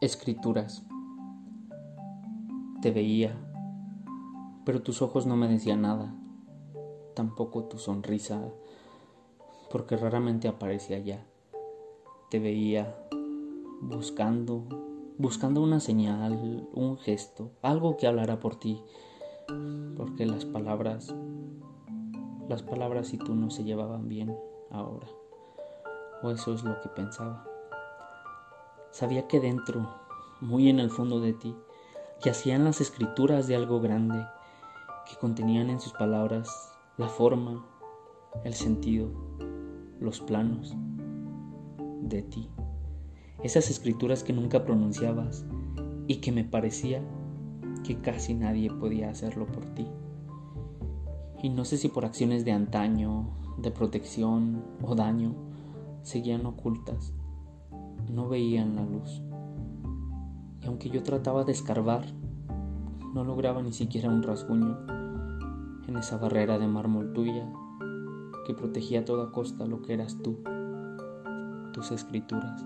Escrituras. Te veía, pero tus ojos no me decían nada, tampoco tu sonrisa, porque raramente aparecía allá. Te veía buscando, buscando una señal, un gesto, algo que hablara por ti, porque las palabras, las palabras y tú no se llevaban bien ahora, o eso es lo que pensaba. Sabía que dentro, muy en el fondo de ti, yacían las escrituras de algo grande que contenían en sus palabras la forma, el sentido, los planos de ti. Esas escrituras que nunca pronunciabas y que me parecía que casi nadie podía hacerlo por ti. Y no sé si por acciones de antaño, de protección o daño, seguían ocultas no veían la luz. Y aunque yo trataba de escarbar, no lograba ni siquiera un rasguño en esa barrera de mármol tuya que protegía a toda costa lo que eras tú, tus escrituras.